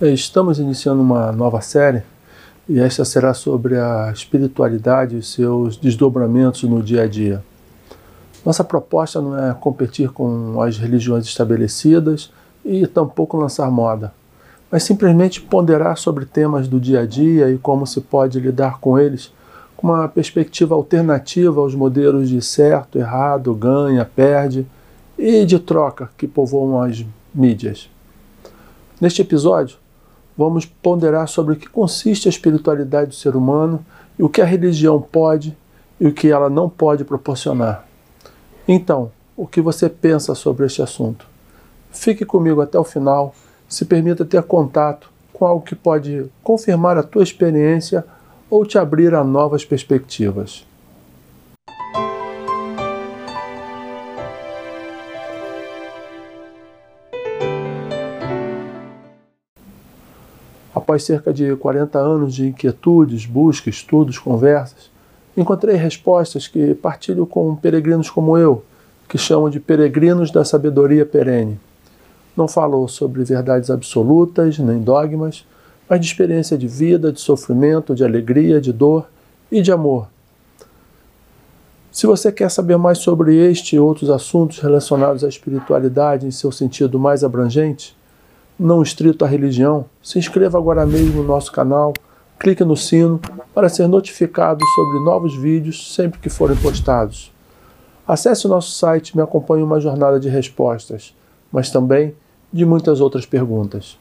Estamos iniciando uma nova série e esta será sobre a espiritualidade e seus desdobramentos no dia a dia. Nossa proposta não é competir com as religiões estabelecidas e tampouco lançar moda, mas simplesmente ponderar sobre temas do dia a dia e como se pode lidar com eles com uma perspectiva alternativa aos modelos de certo, errado, ganha, perde e de troca que povoam as mídias. Neste episódio, vamos ponderar sobre o que consiste a espiritualidade do ser humano e o que a religião pode e o que ela não pode proporcionar. Então, o que você pensa sobre este assunto? Fique comigo até o final, se permita ter contato com algo que pode confirmar a tua experiência ou te abrir a novas perspectivas. Após cerca de 40 anos de inquietudes, busca, estudos, conversas, encontrei respostas que partilho com peregrinos como eu, que chamam de peregrinos da sabedoria perene. Não falo sobre verdades absolutas, nem dogmas, mas de experiência de vida, de sofrimento, de alegria, de dor e de amor. Se você quer saber mais sobre este e outros assuntos relacionados à espiritualidade em seu sentido mais abrangente, não estrito à religião, se inscreva agora mesmo no nosso canal, clique no sino para ser notificado sobre novos vídeos sempre que forem postados. Acesse o nosso site e me acompanhe uma jornada de respostas, mas também de muitas outras perguntas.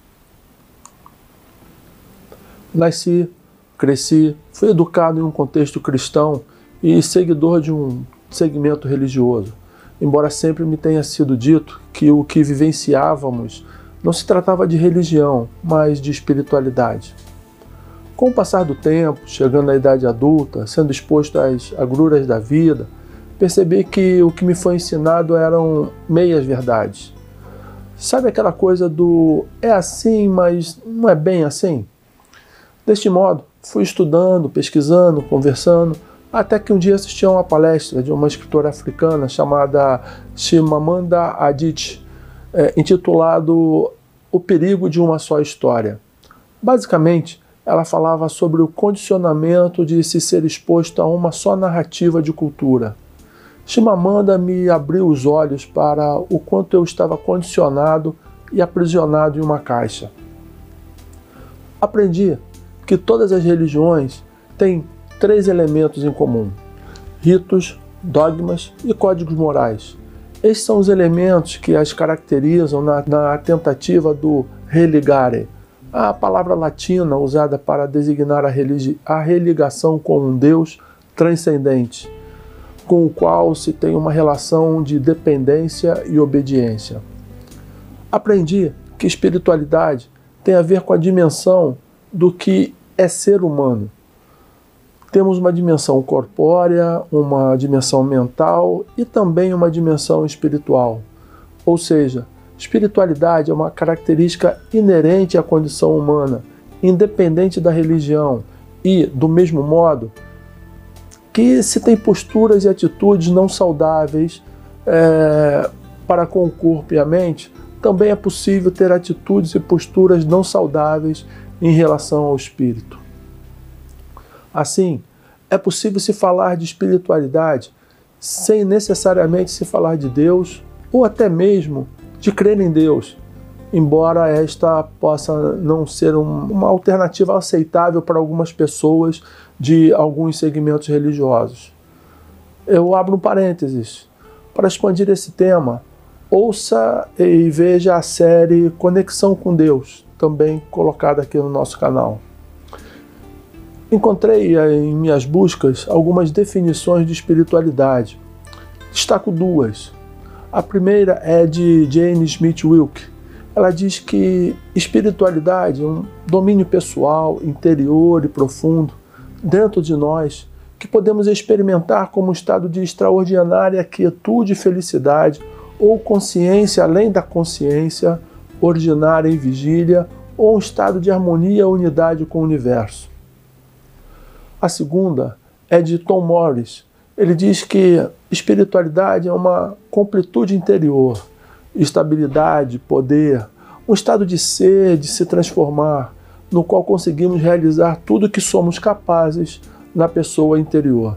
Nasci, cresci, fui educado em um contexto cristão e seguidor de um segmento religioso, embora sempre me tenha sido dito que o que vivenciávamos não se tratava de religião, mas de espiritualidade. Com o passar do tempo, chegando à idade adulta, sendo exposto às agruras da vida, percebi que o que me foi ensinado eram meias verdades. Sabe aquela coisa do é assim, mas não é bem assim? Deste modo, fui estudando, pesquisando, conversando, até que um dia assisti a uma palestra de uma escritora africana chamada Chimamanda Adichie, é, intitulado O Perigo de uma Só História. Basicamente, ela falava sobre o condicionamento de se ser exposto a uma só narrativa de cultura. Chimamanda me abriu os olhos para o quanto eu estava condicionado e aprisionado em uma caixa. Aprendi que todas as religiões têm três elementos em comum: ritos, dogmas e códigos morais. Esses são os elementos que as caracterizam na, na tentativa do religare, a palavra latina usada para designar a, a religação com um Deus transcendente, com o qual se tem uma relação de dependência e obediência. Aprendi que espiritualidade tem a ver com a dimensão do que é ser humano temos uma dimensão corpórea, uma dimensão mental e também uma dimensão espiritual. Ou seja, espiritualidade é uma característica inerente à condição humana, independente da religião, e, do mesmo modo, que se tem posturas e atitudes não saudáveis é, para com o corpo e a mente, também é possível ter atitudes e posturas não saudáveis em relação ao espírito. Assim, é possível se falar de espiritualidade sem necessariamente se falar de Deus ou até mesmo de crer em Deus, embora esta possa não ser um, uma alternativa aceitável para algumas pessoas de alguns segmentos religiosos. Eu abro um parênteses para expandir esse tema. Ouça e veja a série Conexão com Deus, também colocada aqui no nosso canal. Encontrei eh, em minhas buscas algumas definições de espiritualidade. Destaco duas. A primeira é de Jane Smith Wilke. Ela diz que espiritualidade é um domínio pessoal, interior e profundo dentro de nós que podemos experimentar como um estado de extraordinária quietude e felicidade ou consciência além da consciência, ordinária em vigília ou um estado de harmonia e unidade com o universo. A segunda é de Tom Morris. Ele diz que espiritualidade é uma completude interior, estabilidade, poder, um estado de ser, de se transformar, no qual conseguimos realizar tudo que somos capazes na pessoa interior.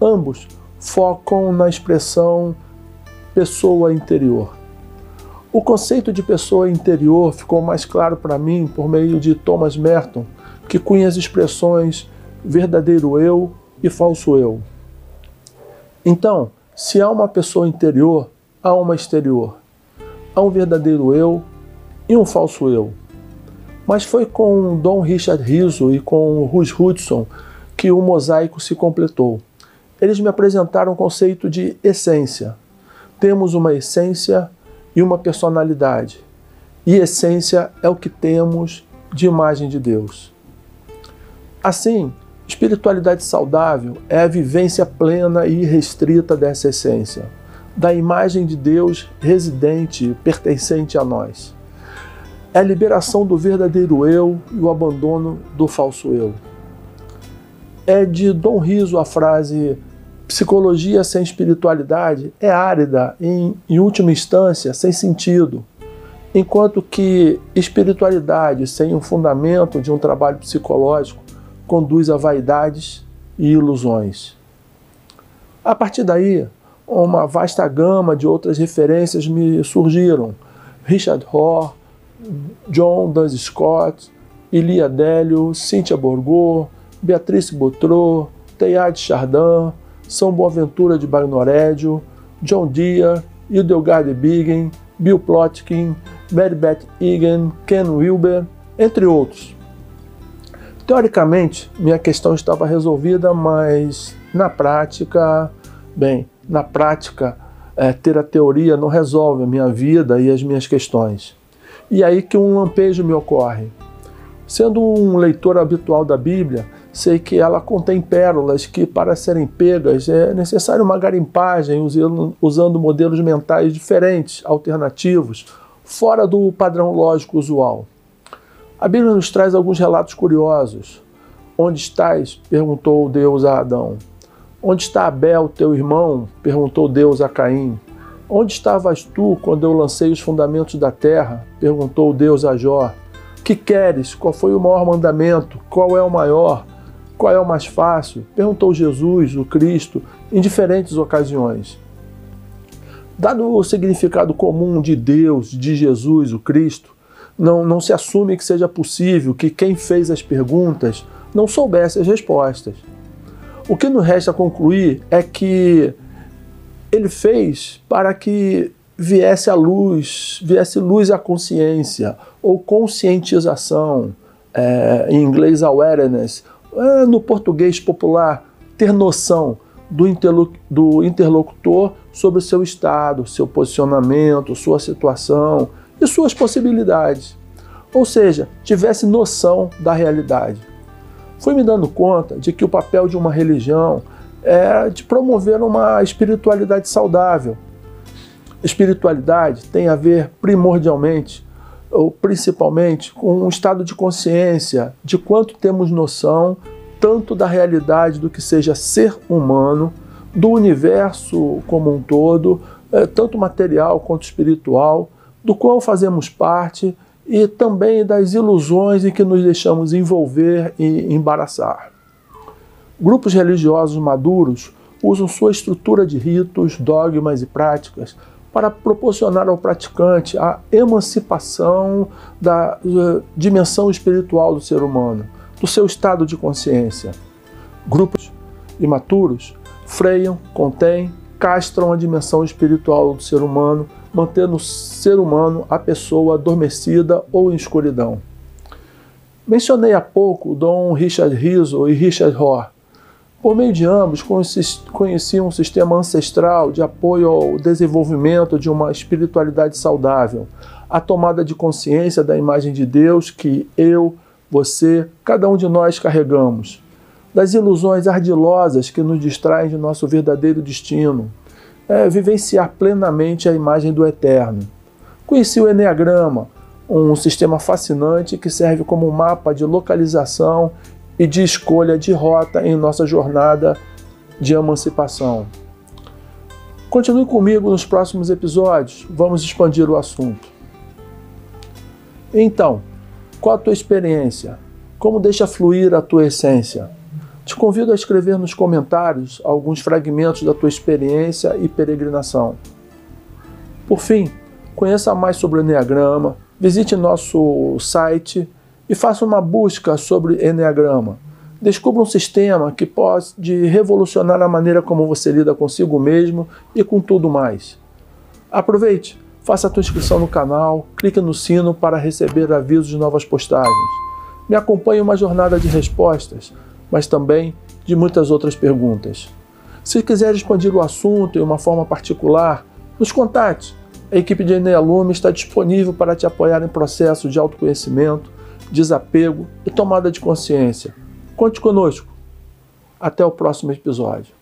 Ambos focam na expressão pessoa interior. O conceito de pessoa interior ficou mais claro para mim por meio de Thomas Merton, que cunha as expressões verdadeiro eu e falso eu. Então, se há uma pessoa interior, há uma exterior. Há um verdadeiro eu e um falso eu. Mas foi com Dom Richard Rizzo e com Ruth Hudson que o mosaico se completou. Eles me apresentaram o conceito de essência. Temos uma essência e uma personalidade. E essência é o que temos de imagem de Deus. Assim, espiritualidade saudável é a vivência plena e irrestrita dessa essência, da imagem de Deus residente, pertencente a nós. É a liberação do verdadeiro eu e o abandono do falso eu. É de Dom Riso a frase psicologia sem espiritualidade é árida, em, em última instância, sem sentido. Enquanto que espiritualidade sem um fundamento de um trabalho psicológico conduz a vaidades e ilusões. A partir daí, uma vasta gama de outras referências me surgiram. Richard Rohr, John Duns Scott, Ilia Délio, Cynthia Borgo, Beatrice Boutreau, Teilhard Chardin, São Boaventura de Bagnorédio, John Deere, Hildegard Bingen, Bill Plotkin, Mary Beth Egan, Ken Wilber, entre outros. Teoricamente, minha questão estava resolvida, mas na prática, bem, na prática, é, ter a teoria não resolve a minha vida e as minhas questões. E aí que um lampejo me ocorre. Sendo um leitor habitual da Bíblia, sei que ela contém pérolas que, para serem pegas, é necessário uma garimpagem usando, usando modelos mentais diferentes, alternativos, fora do padrão lógico usual. A Bíblia nos traz alguns relatos curiosos. Onde estás? perguntou Deus a Adão. Onde está Abel, teu irmão? perguntou Deus a Caim. Onde estavas tu quando eu lancei os fundamentos da terra? perguntou Deus a Jó. Que queres? Qual foi o maior mandamento? Qual é o maior? Qual é o mais fácil? Perguntou Jesus, o Cristo, em diferentes ocasiões. Dado o significado comum de Deus, de Jesus, o Cristo, não, não se assume que seja possível que quem fez as perguntas não soubesse as respostas. O que nos resta concluir é que ele fez para que viesse a luz, viesse luz à consciência, ou conscientização, é, em inglês awareness, é, no português popular, ter noção do, do interlocutor sobre o seu estado, seu posicionamento, sua situação, e suas possibilidades. Ou seja, tivesse noção da realidade. Fui me dando conta de que o papel de uma religião é de promover uma espiritualidade saudável. Espiritualidade tem a ver primordialmente ou principalmente com um estado de consciência de quanto temos noção tanto da realidade do que seja ser humano, do universo como um todo, é, tanto material quanto espiritual, do qual fazemos parte e também das ilusões em que nos deixamos envolver e embaraçar. Grupos religiosos maduros usam sua estrutura de ritos, dogmas e práticas para proporcionar ao praticante a emancipação da dimensão espiritual do ser humano, do seu estado de consciência. Grupos imaturos freiam, contêm, castram a dimensão espiritual do ser humano mantendo o ser humano, a pessoa adormecida ou em escuridão. Mencionei há pouco Dom Richard Rizzo e Richard Rohr. Por meio de ambos, conheci um sistema ancestral de apoio ao desenvolvimento de uma espiritualidade saudável, a tomada de consciência da imagem de Deus que eu, você, cada um de nós carregamos, das ilusões ardilosas que nos distraem de nosso verdadeiro destino, é, vivenciar plenamente a imagem do Eterno. Conheci o Enneagrama, um sistema fascinante que serve como mapa de localização e de escolha de rota em nossa jornada de emancipação. Continue comigo nos próximos episódios, vamos expandir o assunto. Então, qual a tua experiência? Como deixa fluir a tua essência? Te convido a escrever nos comentários alguns fragmentos da tua experiência e peregrinação. Por fim, conheça mais sobre o Enneagrama, visite nosso site e faça uma busca sobre Enneagrama. Descubra um sistema que pode revolucionar a maneira como você lida consigo mesmo e com tudo mais. Aproveite, faça a tua inscrição no canal, clique no sino para receber avisos de novas postagens me acompanhe uma jornada de respostas, mas também de muitas outras perguntas. Se quiser expandir o assunto em uma forma particular, nos contate. A equipe de Enealume está disponível para te apoiar em processos de autoconhecimento, desapego e tomada de consciência. Conte conosco. Até o próximo episódio.